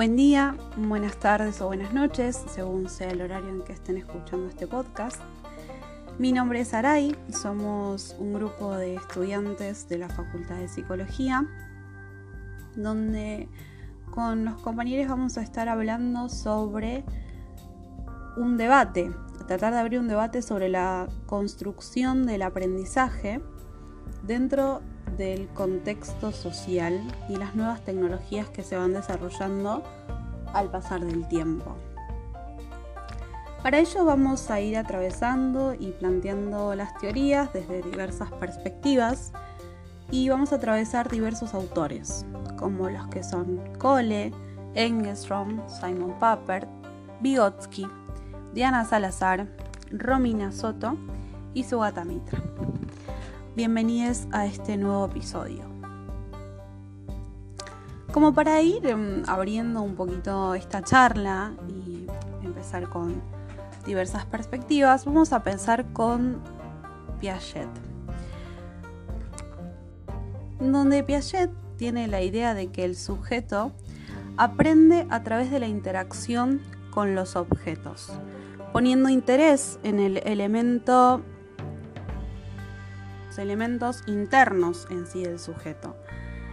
Buen día, buenas tardes o buenas noches, según sea el horario en que estén escuchando este podcast. Mi nombre es Aray, somos un grupo de estudiantes de la Facultad de Psicología, donde con los compañeros vamos a estar hablando sobre un debate, tratar de abrir un debate sobre la construcción del aprendizaje dentro del contexto social y las nuevas tecnologías que se van desarrollando al pasar del tiempo. Para ello vamos a ir atravesando y planteando las teorías desde diversas perspectivas y vamos a atravesar diversos autores, como los que son Cole, Engstrom, Simon Papert, Vygotsky, Diana Salazar, Romina Soto y Sugata Mitra. Bienvenidos a este nuevo episodio. Como para ir em, abriendo un poquito esta charla y empezar con diversas perspectivas, vamos a pensar con Piaget. Donde Piaget tiene la idea de que el sujeto aprende a través de la interacción con los objetos, poniendo interés en el elemento elementos internos en sí del sujeto.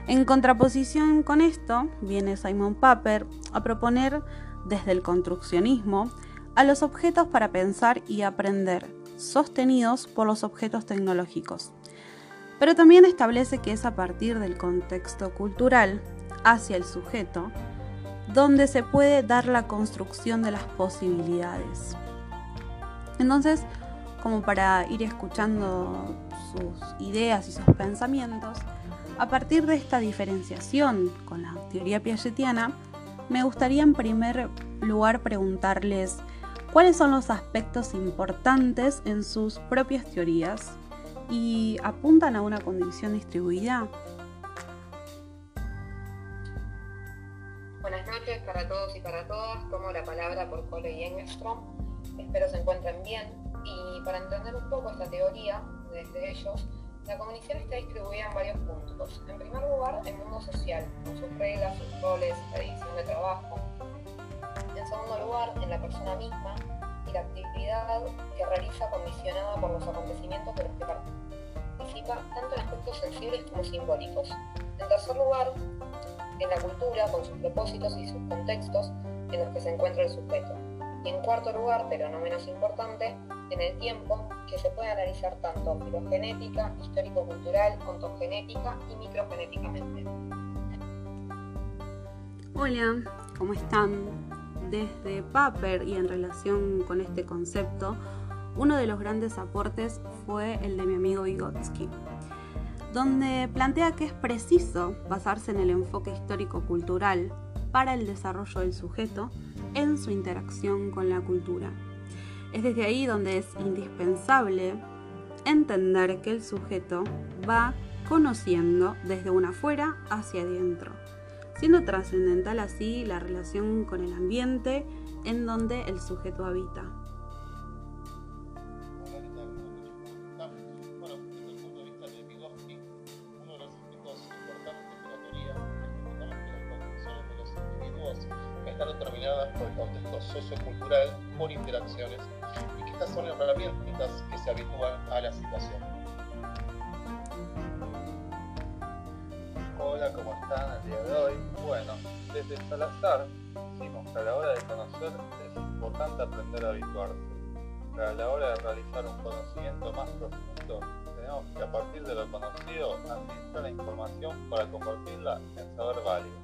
En contraposición con esto, viene Simon Papert a proponer desde el construccionismo a los objetos para pensar y aprender, sostenidos por los objetos tecnológicos. Pero también establece que es a partir del contexto cultural hacia el sujeto donde se puede dar la construcción de las posibilidades. Entonces, como para ir escuchando sus ideas y sus pensamientos, a partir de esta diferenciación con la teoría piagetiana, me gustaría en primer lugar preguntarles cuáles son los aspectos importantes en sus propias teorías y apuntan a una condición distribuida. Buenas noches para todos y para todas. Tomo la palabra por Cole y Engstrom. Espero se encuentren bien. Y para entender un poco esta teoría, desde ellos, la cognición está distribuida en varios puntos. En primer lugar, el mundo social, con sus reglas, sus roles, la división de trabajo. En segundo lugar, en la persona misma y la actividad que realiza condicionada por los acontecimientos de los que participa, tanto en aspectos sensibles como simbólicos. En tercer lugar, en la cultura, con sus propósitos y sus contextos en los que se encuentra el sujeto. Y en cuarto lugar, pero no menos importante, en el tiempo, que se puede analizar tanto filogenética, histórico-cultural, ontogenética y microgenéticamente. Hola, ¿cómo están? Desde Paper y en relación con este concepto, uno de los grandes aportes fue el de mi amigo Vygotsky, donde plantea que es preciso basarse en el enfoque histórico-cultural para el desarrollo del sujeto en su interacción con la cultura. Es desde ahí donde es indispensable entender que el sujeto va conociendo desde una afuera hacia adentro, siendo trascendental así la relación con el ambiente en donde el sujeto habita. están determinadas por el contexto sociocultural, por interacciones, estas son herramientas que se habitúan a la situación. Hola, ¿cómo están el día de hoy? Bueno, desde Salazar decimos que a la hora de conocer es importante aprender a habituarse. Que a la hora de realizar un conocimiento más profundo, tenemos que a partir de lo conocido administrar la información para convertirla en saber válido.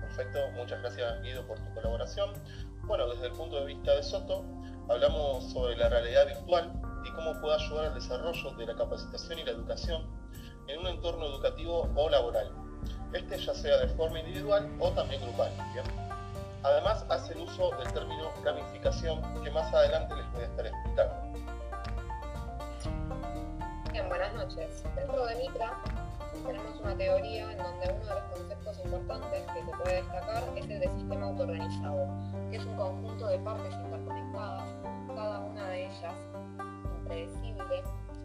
Perfecto, muchas gracias Guido por tu colaboración. Bueno, desde el punto de vista de Soto, hablamos sobre la realidad virtual y cómo puede ayudar al desarrollo de la capacitación y la educación en un entorno educativo o laboral. Este ya sea de forma individual o también grupal. Además, hace el uso del término gamificación que más adelante les voy a estar explicando. Bien, buenas noches. Dentro de Mitra tenemos una teoría en donde uno de los conceptos importantes que se puede destacar es el de sistema autoorganizado, que es un conjunto de partes interconectadas, cada una de ellas impredecible,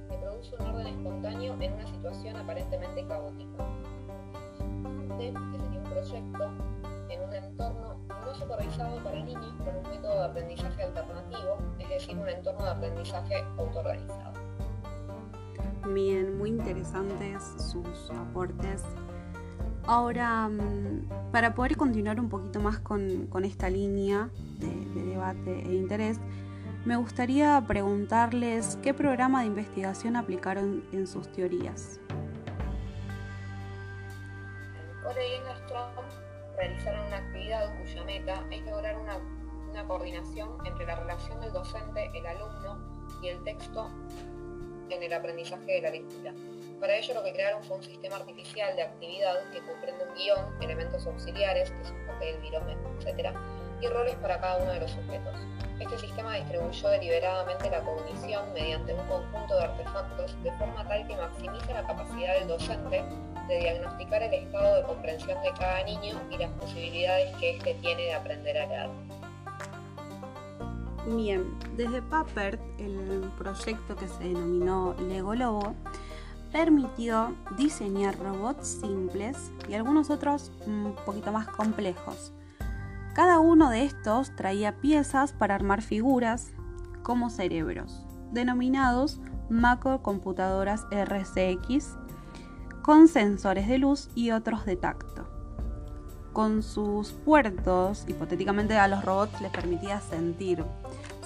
que produce un orden espontáneo en una situación aparentemente caótica. que sería un proyecto en un entorno no supervisado para niños con un método de aprendizaje alternativo, es decir, un entorno de aprendizaje autoorganizado. Bien, muy interesantes sus aportes. Ahora, mm, para poder continuar un poquito más con, esta línea de, debate e interés, me gustaría preguntarles qué programa de investigación aplicaron en sus teorías. Corey y realizaron una actividad cuya meta es lograr una coordinación entre la relación del docente, el alumno y el texto en el aprendizaje de la lectura. Para ello lo que crearon fue un sistema artificial de actividad que comprende un guion, elementos auxiliares, que es un papel, virome, etc., y roles para cada uno de los sujetos. Este sistema distribuyó deliberadamente la cognición mediante un conjunto de artefactos de forma tal que maximice la capacidad del docente de diagnosticar el estado de comprensión de cada niño y las posibilidades que éste tiene de aprender a leer. Bien, desde Papert, el proyecto que se denominó Lego Lobo, permitió diseñar robots simples y algunos otros un poquito más complejos. Cada uno de estos traía piezas para armar figuras como cerebros, denominados macrocomputadoras RCX, con sensores de luz y otros de tacto con sus puertos, hipotéticamente a los robots les permitía sentir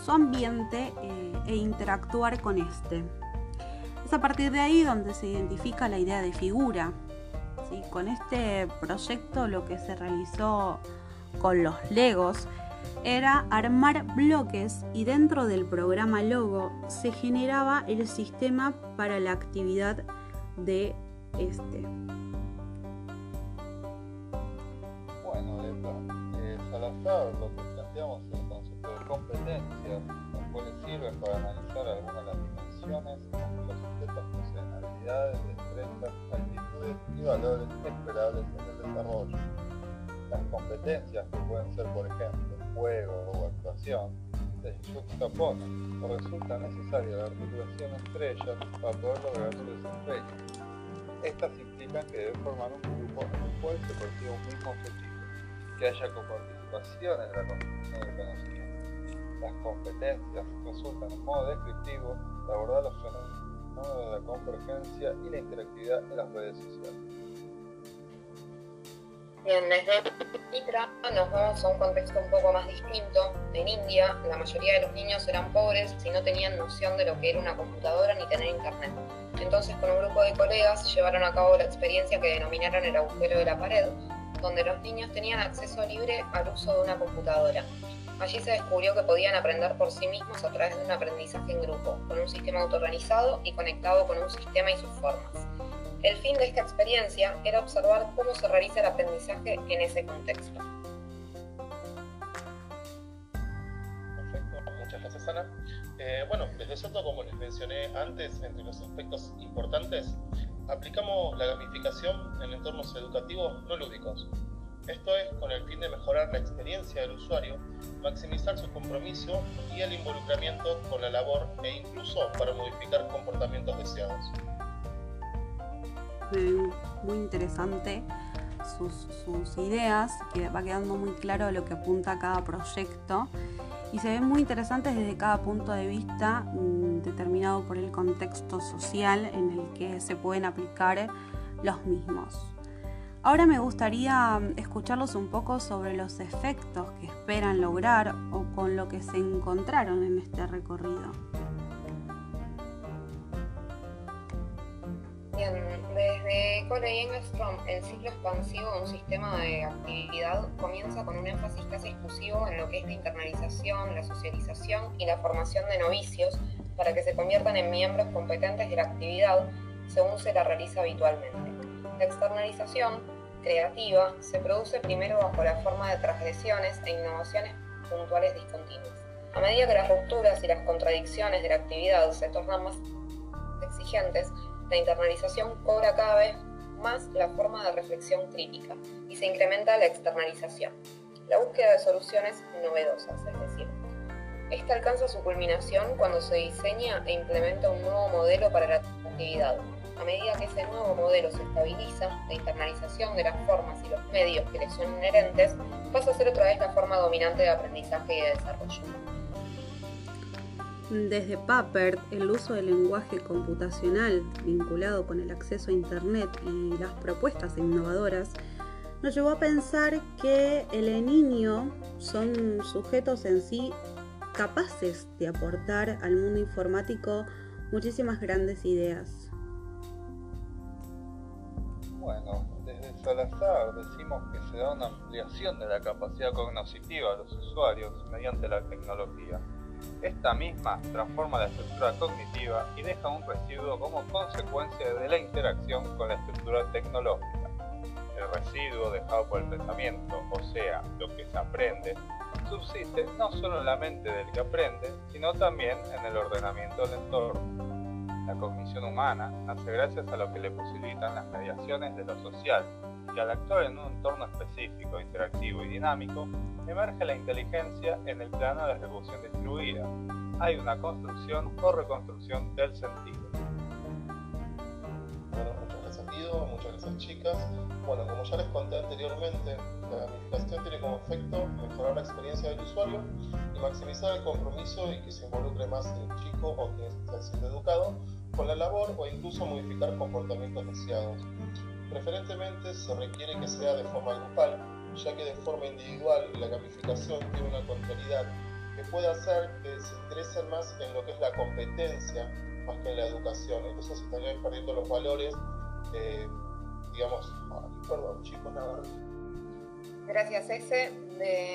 su ambiente eh, e interactuar con este. Es a partir de ahí donde se identifica la idea de figura. Con este proyecto lo que se realizó con los Legos era armar bloques y dentro del programa Logo se generaba el sistema para la actividad de este. Lo que planteamos concepto de competencias, los cuales sirven para analizar algunas de las dimensiones que los sujetos poseen, habilidades, destrezas, actitudes y valores esperables en el desarrollo. Las competencias, que pueden ser, por ejemplo, juego o actuación, se juxtaponen o resulta necesaria la articulación entre ellas para poder lograr su desempeño. Estas implican que deben formar un grupo en el cual se persigue un mismo objetivo, que haya compartido en la construcción del conocimiento. Las competencias resultan en modo descriptivo de abordar los fenómenos de la convergencia y la interactividad en las redes sociales. Bien, desde Mitra nos vamos a un contexto un poco más distinto. En India, la mayoría de los niños eran pobres y no tenían noción de lo que era una computadora ni tener internet. Entonces, con un grupo de colegas, llevaron a cabo la experiencia que denominaron el agujero de la pared, donde los niños tenían acceso libre al uso de una computadora. Allí se descubrió que podían aprender por sí mismos a través de un aprendizaje en grupo, con un sistema autoorganizado y conectado con un sistema y sus formas. El fin de esta experiencia era observar cómo se realiza el aprendizaje en ese contexto. Perfecto, muchas gracias Ana. Eh, bueno, desde Soto, como les mencioné antes, entre los aspectos importantes aplicamos la gamificación en entornos educativos no lúdicos. Esto es con el fin de mejorar la experiencia del usuario, maximizar su compromiso y el involucramiento con la labor e incluso para modificar comportamientos deseados. Muy interesante sus, sus ideas, que va quedando muy claro lo que apunta cada proyecto y se ven muy interesantes desde cada punto de vista determinado por el contexto social en el que se pueden aplicar los mismos. Ahora me gustaría mm, escucharlos un poco sobre los efectos que esperan lograr o con lo que se encontraron en este recorrido. Bien, desde Cole y el ciclo expansivo de un sistema de actividad comienza con un énfasis casi exclusivo en lo que es la internalización, la socialización y la formación de novicios para que se conviertan en miembros competentes de la actividad según se la realiza habitualmente. La externalización creativa se produce primero bajo la forma de transgresiones e innovaciones puntuales discontinuas. A medida que las rupturas y las contradicciones de la actividad se tornan más exigentes, la internalización cobra cada vez más la forma de reflexión crítica y se incrementa la externalización, la búsqueda de soluciones novedosas, esta alcanza su culminación cuando se diseña e implementa un nuevo modelo para la actividad, a medida que ese nuevo modelo se estabiliza, la internalización de las formas y los medios que le son inherentes pasa a ser otra vez la forma dominante de aprendizaje y de desarrollo. Desde Papert, el uso del lenguaje computacional vinculado con el acceso a Internet y las propuestas innovadoras nos llevó a pensar que el niño son sujetos en sí capaces de aportar al mundo informático muchísimas grandes ideas. Bueno, desde Salazar decimos que se da una ampliación de la capacidad cognitiva de los usuarios mediante la tecnología. Esta misma transforma la estructura cognitiva y deja un residuo como consecuencia de la interacción con la estructura tecnológica. El residuo dejado por el pensamiento, o sea, lo que se aprende, subsiste no solo en la mente del que aprende, sino también en el ordenamiento del entorno. La cognición humana nace gracias a lo que le posibilitan las mediaciones de lo social, y al actuar en un entorno específico, interactivo y dinámico, emerge la inteligencia en el plano de ejecución distribuida. Hay una construcción o reconstrucción del sentido. Chicas. Bueno, como ya les conté anteriormente, la gamificación tiene como efecto mejorar la experiencia del usuario y maximizar el compromiso y que se involucre más el chico o quien está siendo educado con la labor o incluso modificar comportamientos deseados. Preferentemente se requiere que sea de forma grupal, ya que de forma individual la gamificación tiene una contrariedad que puede hacer que se interesen más en lo que es la competencia más que en la educación. Entonces estarían perdiendo los valores, eh, digamos, perdón chicos, nada. Gracias, Ese.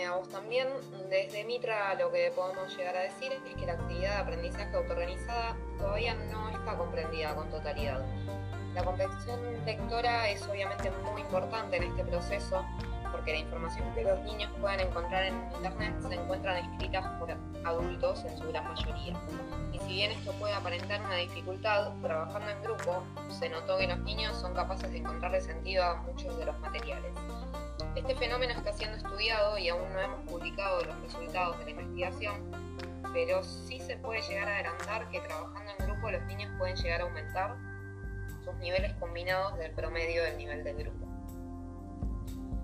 A vos también. Desde Mitra lo que podemos llegar a decir es que la actividad de aprendizaje autorganizada todavía no está comprendida con totalidad. La comprensión lectora es obviamente muy importante en este proceso porque la información que los niños puedan encontrar en Internet se encuentran escritas por adultos en su gran mayoría. Y si bien esto puede aparentar una dificultad, trabajando en grupo se notó que los niños son capaces de encontrarle sentido a muchos de los materiales. Este fenómeno está siendo estudiado y aún no hemos publicado los resultados de la investigación, pero sí se puede llegar a adelantar que trabajando en grupo los niños pueden llegar a aumentar sus niveles combinados del promedio del nivel del grupo.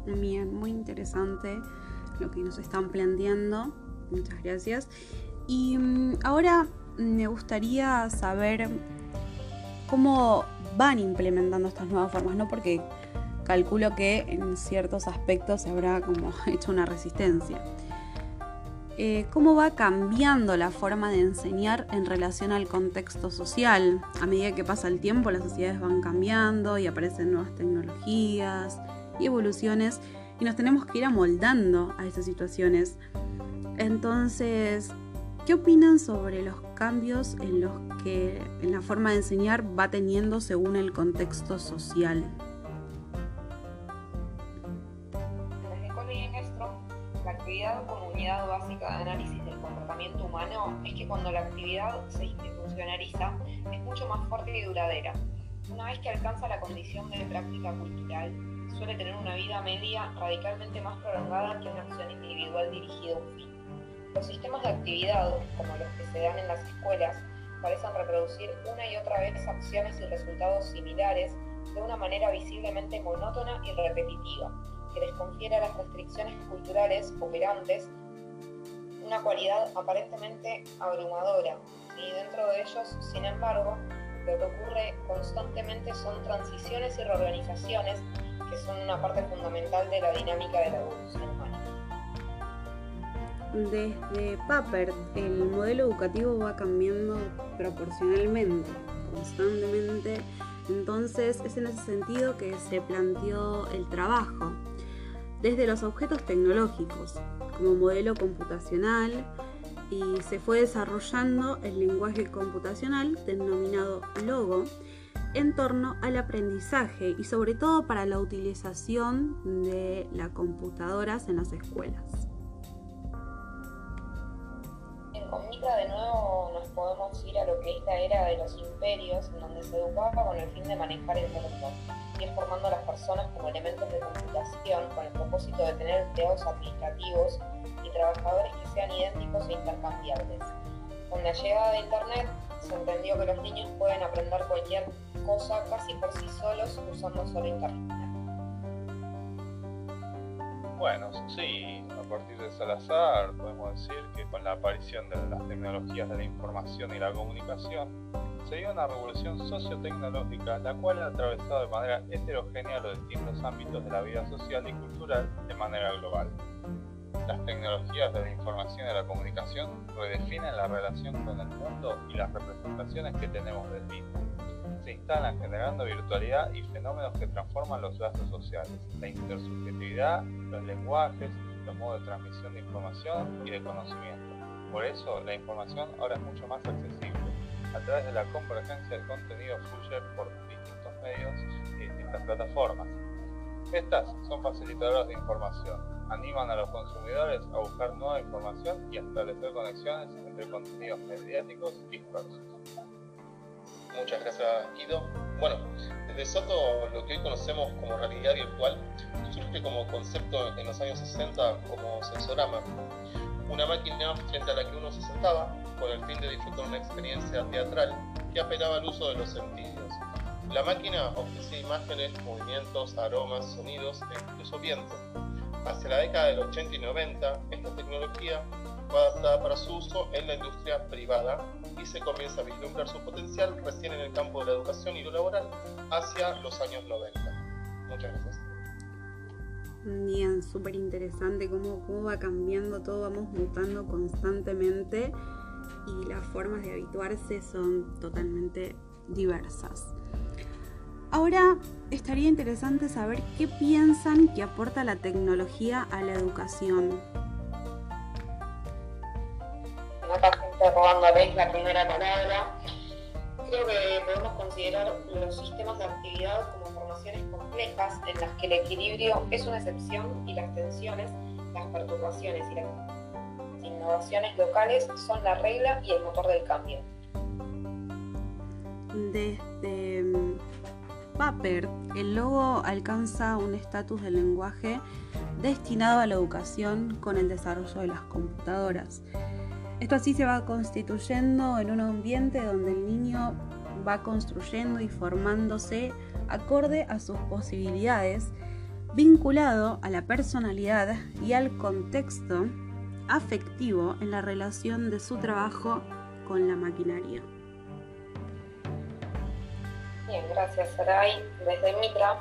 Bien, muy interesante lo que nos están planteando. Muchas gracias. Y mm, ahora me gustaría saber cómo van implementando estas nuevas formas, ¿no? Porque calculo que en ciertos aspectos se habrá como hecho una resistencia. Eh, ¿Cómo va cambiando la forma de enseñar en relación al contexto social? A medida que pasa el tiempo, las sociedades van cambiando y aparecen nuevas tecnologías y evoluciones y nos tenemos que ir amoldando a esas situaciones. Entonces, ¿qué opinan sobre los cambios en los que en la forma de enseñar va teniendo según el contexto social? actividad como unidad básica de análisis del comportamiento humano es que cuando la actividad se institucionaliza es mucho más fuerte y duradera. Una vez que alcanza la condición de práctica cultural, suele tener una vida media radicalmente más prolongada que una acción individual dirigida a un fin. Los sistemas de actividad, como los que se dan en las escuelas, parecen reproducir una y otra vez acciones y resultados similares de una manera visiblemente monótona y repetitiva, que les confiere a las restricciones culturales operantes una cualidad aparentemente abrumadora. Y dentro de ellos, sin embargo, lo que ocurre constantemente son transiciones y reorganizaciones que son una parte fundamental de la dinámica de la evolución humana. Desde Papert, el modelo educativo va cambiando proporcionalmente, constantemente. Entonces es en ese sentido que se planteó el trabajo desde los objetos tecnológicos como modelo computacional y se fue desarrollando el lenguaje computacional denominado Logo en torno al aprendizaje y sobre todo para la utilización de las computadoras en las escuelas. En Comitra de nuevo nos podemos ir a lo que es la era de los imperios, en donde se educaba con el fin de manejar el mundo y formando a las personas como elementos de computación con el propósito de tener empleados administrativos y trabajadores que sean idénticos e intercambiables. Con la llegada de Internet se entendió que los niños pueden aprender cualquier cosa casi por sí solos usando solo Internet. Bueno, sí, a partir de Salazar podemos decir que con la aparición de las tecnologías de la información y la comunicación, se dio una revolución sociotecnológica la cual ha atravesado de manera heterogénea los distintos ámbitos de la vida social y cultural de manera global. Las tecnologías de la información y la comunicación redefinen la relación con el mundo y las representaciones que tenemos del mismo. Se instalan generando virtualidad y fenómenos que transforman los lazos sociales, la intersubjetividad, los lenguajes, los modos de transmisión de información y de conocimiento. Por eso, la información ahora es mucho más accesible. A través de la convergencia del contenido fluye por distintos medios y distintas plataformas. Estas son facilitadoras de información, animan a los consumidores a buscar nueva información y a establecer conexiones entre contenidos mediáticos dispersos. Muchas gracias, Guido. Bueno, desde Soto lo que hoy conocemos como realidad virtual surge como concepto en los años 60 como sensorama, una máquina frente a la que uno se sentaba con el fin de disfrutar una experiencia teatral que apelaba al uso de los sentidos. La máquina ofrecía imágenes, movimientos, aromas, sonidos e incluso viento hacia la década del 80 y 90, esta tecnología fue adaptada para su uso en la industria privada y se comienza a vislumbrar su potencial recién en el campo de la educación y lo laboral hacia los años 90. Muchas gracias. Bien, súper interesante cómo, cómo va cambiando todo, vamos mutando constantemente y las formas de habituarse son totalmente diversas. Ahora estaría interesante saber qué piensan que aporta la tecnología a la educación. Acá gente robándoles la primera palabra. Creo que podemos considerar los sistemas de actividad como formaciones complejas en las que el equilibrio es una excepción y las tensiones, las perturbaciones y las innovaciones locales son la regla y el motor del cambio. Desde Paper, el logo alcanza un estatus de lenguaje destinado a la educación con el desarrollo de las computadoras. Esto así se va constituyendo en un ambiente donde el niño va construyendo y formándose acorde a sus posibilidades, vinculado a la personalidad y al contexto afectivo en la relación de su trabajo con la maquinaria. Bien, gracias Saray. Desde Mitra,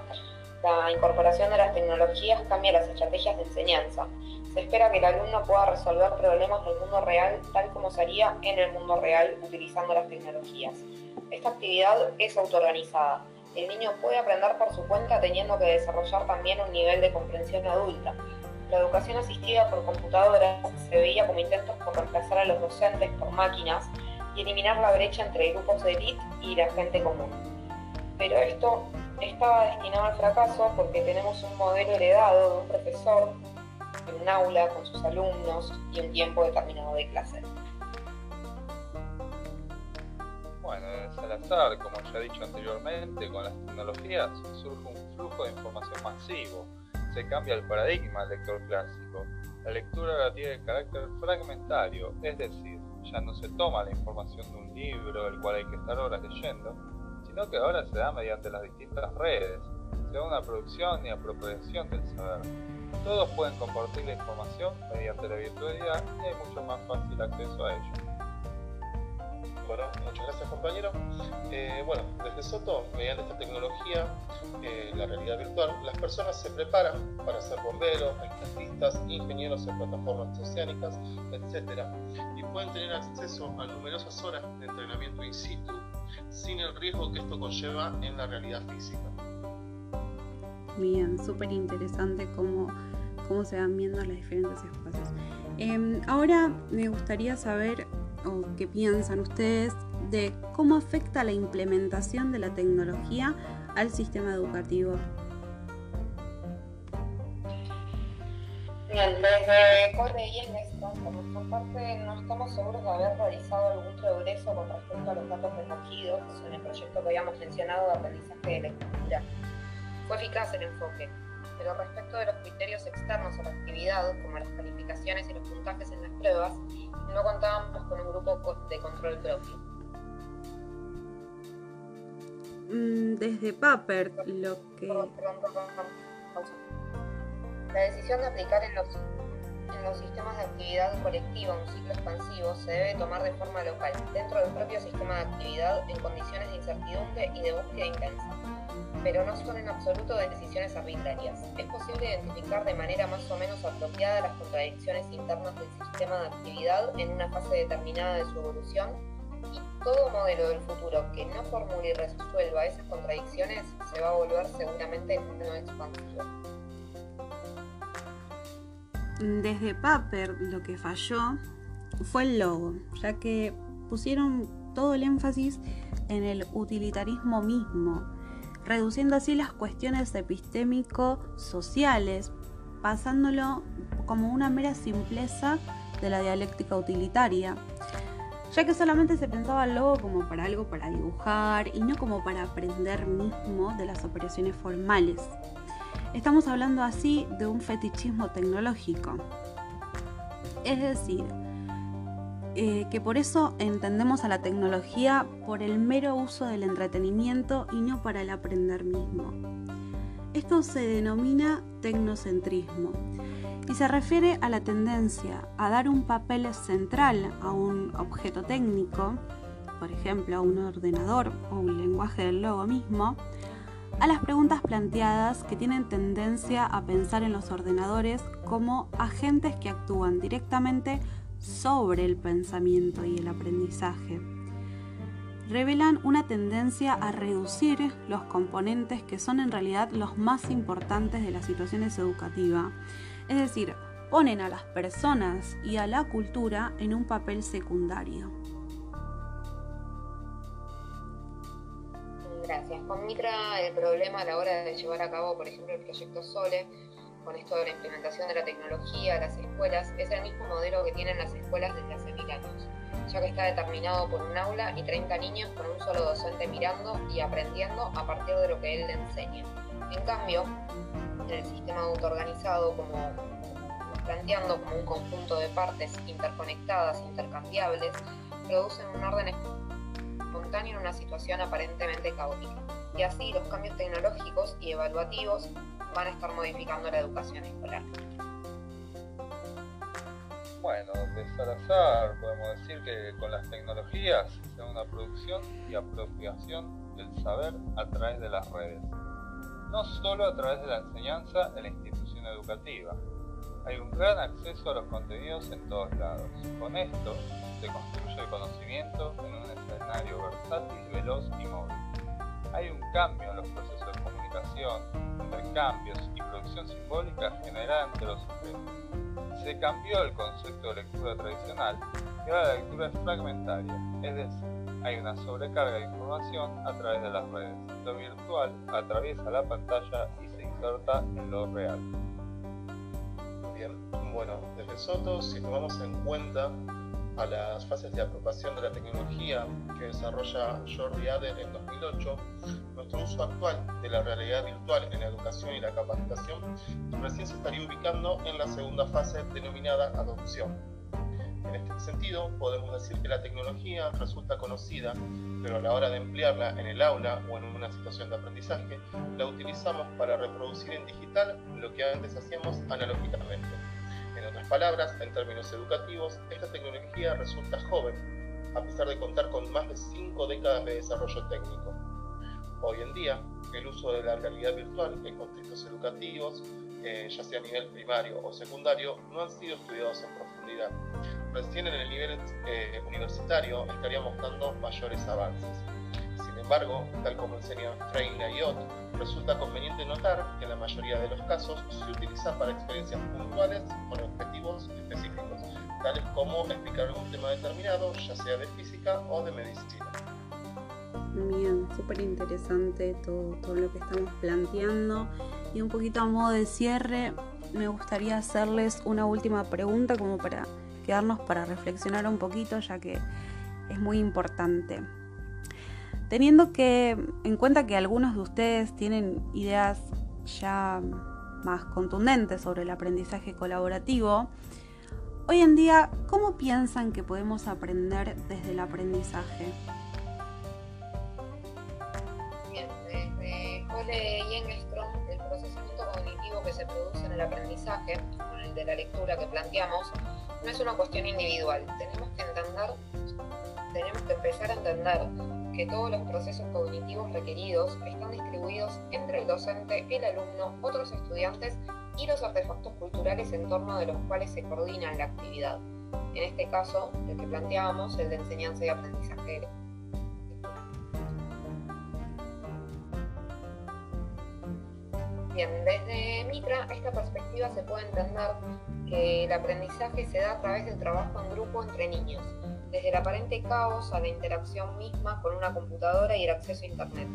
la incorporación de las tecnologías cambia las estrategias de enseñanza. Se espera que el alumno pueda resolver problemas del mundo real tal como se haría en el mundo real utilizando las tecnologías. Esta actividad es autoorganizada. El niño puede aprender por su cuenta teniendo que desarrollar también un nivel de comprensión adulta. La educación asistida por computadoras se veía como intentos por reemplazar a los docentes por máquinas y eliminar la brecha entre grupos de élite y la gente común pero esto estaba destinado al fracaso porque tenemos un modelo heredado de un profesor en un aula con sus alumnos y un tiempo determinado de clase. Bueno, en Salazar, como ya he dicho anteriormente, con las tecnologías surge un flujo de información masivo. Se cambia el paradigma del lector clásico. La lectura ahora tiene carácter fragmentario, es decir, ya no se toma la información de un libro, el cual hay que estar horas leyendo, sino que ahora se da mediante las distintas redes, se da una producción y apropiación del saber. Todos pueden compartir la información mediante la virtualidad y hay mucho más fácil acceso a ello. Bueno, muchas gracias compañero. Eh, bueno, desde Soto, mediante esta tecnología, eh, la realidad virtual, las personas se preparan para ser bomberos, rescatistas, ingenieros en plataformas oceánicas, etc. Y pueden tener acceso a numerosas horas de entrenamiento in situ sin el riesgo que esto conlleva en la realidad física. Bien, súper interesante cómo, cómo se van viendo los diferentes espacios. Em, ahora me gustaría saber o qué piensan ustedes de cómo afecta la implementación de la tecnología al sistema educativo. Bien, desde Corre y por nuestra parte, no estamos seguros de haber realizado algún progreso con respecto a los datos recogidos en el proyecto que habíamos mencionado de aprendizaje de lectura. Fue eficaz el enfoque, pero respecto de los criterios externos a la actividad, como las calificaciones y los puntajes en las pruebas, no contábamos con un grupo de control propio. Desde Paper, lo que... La decisión de aplicar en los, en los sistemas de actividad colectiva un ciclo expansivo se debe tomar de forma local, dentro del propio sistema de actividad, en condiciones de incertidumbre y de búsqueda intensa pero no son en absoluto decisiones arbitrarias. Es posible identificar de manera más o menos apropiada las contradicciones internas del sistema de actividad en una fase determinada de su evolución y todo modelo del futuro que no formule y resuelva esas contradicciones se va a volver seguramente no expansivo. Desde Paper lo que falló fue el logo, ya que pusieron todo el énfasis en el utilitarismo mismo reduciendo así las cuestiones epistémico-sociales, pasándolo como una mera simpleza de la dialéctica utilitaria, ya que solamente se pensaba el logo como para algo para dibujar y no como para aprender mismo de las operaciones formales. Estamos hablando así de un fetichismo tecnológico. Es decir, eh, que por eso entendemos a la tecnología por el mero uso del entretenimiento y no para el aprender mismo. Esto se denomina tecnocentrismo y se refiere a la tendencia a dar un papel central a un objeto técnico, por ejemplo a un ordenador o un lenguaje del logo mismo, a las preguntas planteadas que tienen tendencia a pensar en los ordenadores como agentes que actúan directamente sobre el pensamiento y el aprendizaje. Revelan una tendencia a reducir los componentes que son en realidad los más importantes de las situaciones educativas. Es decir, ponen a las personas y a la cultura en un papel secundario. Gracias. Con Mitra el problema a la hora de llevar a cabo, por ejemplo, el proyecto SOLE con esto de la implementación de la tecnología a las escuelas es el mismo modelo que tienen las escuelas desde hace mil años, ya que está determinado por un aula y 30 niños con un solo docente mirando y aprendiendo a partir de lo que él le enseña. En cambio, en el sistema autoorganizado, como planteando como un conjunto de partes interconectadas, intercambiables, producen un orden espontáneo en una situación aparentemente caótica. Y así los cambios tecnológicos y evaluativos van a estar modificando la educación escolar. Bueno, de Salazar podemos decir que con las tecnologías se da una producción y apropiación del saber a través de las redes, no solo a través de la enseñanza en la institución educativa. Hay un gran acceso a los contenidos en todos lados. Con esto se construye el conocimiento en un escenario versátil, veloz y móvil. Hay un cambio en los procesos de comunicación, intercambios y producción simbólica generada entre los sujetos. Se cambió el concepto de lectura tradicional y ahora la lectura es fragmentaria, es decir, hay una sobrecarga de información a través de las redes. Lo virtual atraviesa la pantalla y se inserta en lo real. Bien, bueno, desde Soto, si tomamos en cuenta a las fases de apropiación de la tecnología que desarrolla Jordi Ader en 2008, nuestro uso actual de la realidad virtual en la educación y la capacitación recién se estaría ubicando en la segunda fase denominada adopción. En este sentido, podemos decir que la tecnología resulta conocida, pero a la hora de emplearla en el aula o en una situación de aprendizaje, la utilizamos para reproducir en digital lo que antes hacíamos analógicamente en otras palabras, en términos educativos, esta tecnología resulta joven, a pesar de contar con más de cinco décadas de desarrollo técnico. Hoy en día, el uso de la realidad virtual en contextos educativos, eh, ya sea a nivel primario o secundario, no han sido estudiados en profundidad. Recién en el nivel eh, universitario estaríamos dando mayores avances. Sin embargo, tal como enseñan Freire y Ott, resulta conveniente notar que en la mayoría de los casos se utiliza para experiencias puntuales con objetivos específicos, tales como explicar algún tema determinado, ya sea de física o de medicina. Bien, súper interesante todo, todo lo que estamos planteando. Y un poquito a modo de cierre, me gustaría hacerles una última pregunta como para quedarnos para reflexionar un poquito, ya que es muy importante. Teniendo que en cuenta que algunos de ustedes tienen ideas ya más contundentes sobre el aprendizaje colaborativo, hoy en día, ¿cómo piensan que podemos aprender desde el aprendizaje? Bien, eh, el procesamiento cognitivo que se produce en el aprendizaje, con el de la lectura que planteamos, no es una cuestión individual. Tenemos que entender, tenemos que empezar a entender que todos los procesos cognitivos requeridos están distribuidos entre el docente, el alumno, otros estudiantes y los artefactos culturales en torno de los cuales se coordina la actividad. En este caso, el que planteábamos, el de enseñanza y aprendizaje. Bien, desde Mitra, esta perspectiva se puede entender que el aprendizaje se da a través del trabajo en grupo entre niños, desde el aparente caos a la interacción misma con una computadora y el acceso a Internet.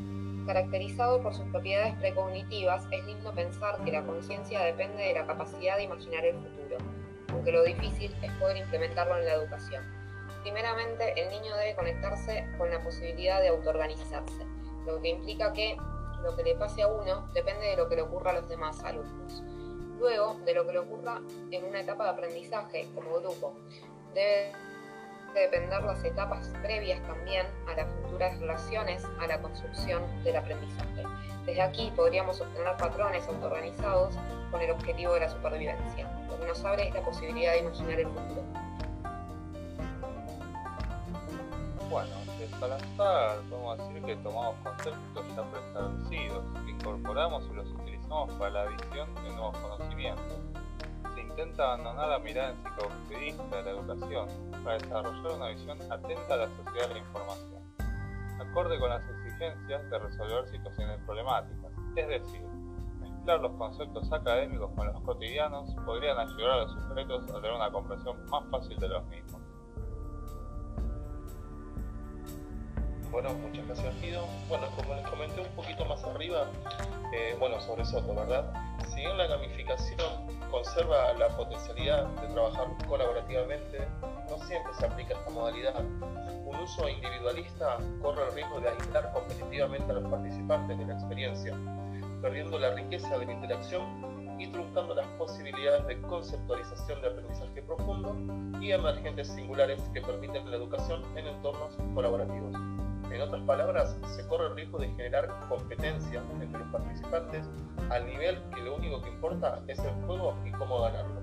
Caracterizado por sus propiedades precognitivas, es lindo pensar que la conciencia depende de la capacidad de imaginar el futuro, aunque lo difícil es poder implementarlo en la educación. Primeramente, el niño debe conectarse con la posibilidad de autoorganizarse, lo que implica que lo que le pase a uno depende de lo que le ocurra a los demás alumnos. Luego, de lo que le ocurra en una etapa de aprendizaje como grupo. Debe depender las etapas previas también a las futuras relaciones a la construcción del aprendizaje. Desde aquí podríamos obtener patrones autoorganizados con el objetivo de la supervivencia. Lo que nos abre la posibilidad de imaginar el futuro. Bueno, lanzar podemos decir que tomamos conceptos ya preestablecidos, que incorporamos y los utilizamos para la visión de nuevos conocimientos. Se intenta abandonar la mirada enciclopedista de la educación para desarrollar una visión atenta a la sociedad de la información, acorde con las exigencias de resolver situaciones problemáticas, es decir, mezclar los conceptos académicos con los cotidianos podrían ayudar a los sujetos a tener una comprensión más fácil de los mismos. Bueno, muchas gracias Guido. Bueno, como les comenté un poquito más arriba, eh, bueno, sobre Soto, ¿verdad? Si bien la gamificación conserva la potencialidad de trabajar colaborativamente, no siempre se aplica esta modalidad. Un uso individualista corre el riesgo de aislar competitivamente a los participantes de la experiencia, perdiendo la riqueza de la interacción y truncando las posibilidades de conceptualización de aprendizaje profundo y emergentes singulares que permiten la educación en entornos colaborativos. En otras palabras, se corre el riesgo de generar competencia entre los participantes al nivel que lo único que importa es el juego y cómo ganarlo.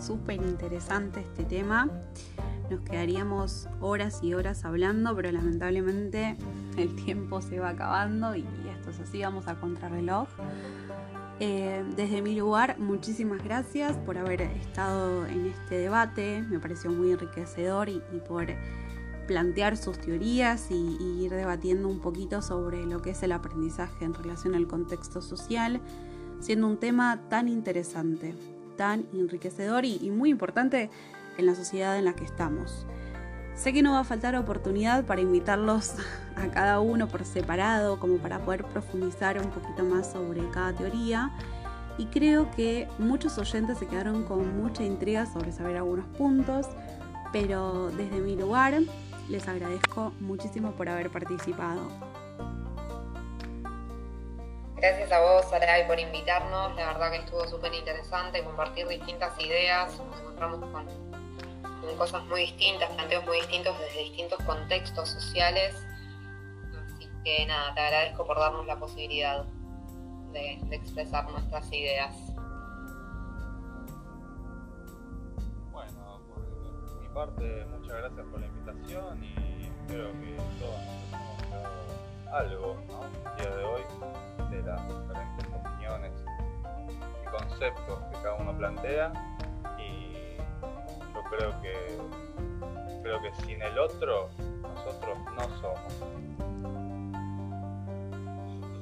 Súper interesante este tema. Nos quedaríamos horas y horas hablando, pero lamentablemente el tiempo se va acabando y esto es así, vamos a contrarreloj. Eh, desde mi lugar, muchísimas gracias por haber estado en este debate, me pareció muy enriquecedor y, por plantear sus teorías y, ir debatiendo un poquito sobre lo que es el aprendizaje en relación al contexto social, siendo un tema tan interesante, tan enriquecedor y muy importante en la sociedad en la que estamos. Sé que no va a faltar oportunidad para invitarlos a cada uno por separado, como para poder profundizar un poquito más sobre cada teoría. Y creo que muchos oyentes se quedaron con mucha intriga sobre saber algunos puntos, pero desde mi lugar les agradezco muchísimo por haber participado. Gracias a vos, Saray, por invitarnos. La verdad que estuvo súper interesante compartir distintas ideas. Nos encontramos con cosas muy distintas, planteos muy distintos desde distintos contextos sociales. Así que nada, te agradezco por darnos la posibilidad de, expresar nuestras ideas. Bueno, por mi parte, muchas gracias por la invitación y espero que todos nos hayamos algo ¿no? el día de hoy de las diferentes opiniones y conceptos que cada uno plantea creo que creo que sin el otro nosotros no somos.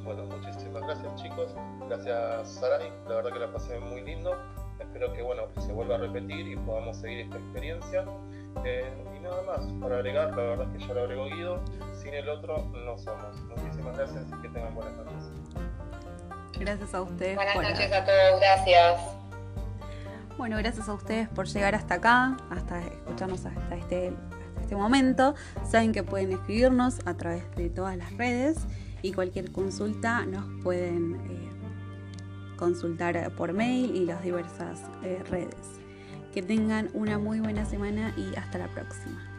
Bueno, muchísimas gracias chicos, gracias Saray, la verdad que la pasé muy lindo, espero que bueno se vuelva a repetir y podamos seguir esta experiencia. Eh, y nada más, para agregar, la verdad es que ya lo agregó Guido, sin el otro no somos. Muchísimas gracias y que tengan buenas noches. Gracias a ustedes. Buenas noches a todos, gracias. Bueno, gracias a ustedes por llegar hasta acá, hasta escucharnos hasta este, este momento. Saben que pueden escribirnos a través de todas las redes y cualquier consulta nos pueden eh, consultar por mail y las diversas eh, redes. Que tengan una muy buena semana y hasta la próxima.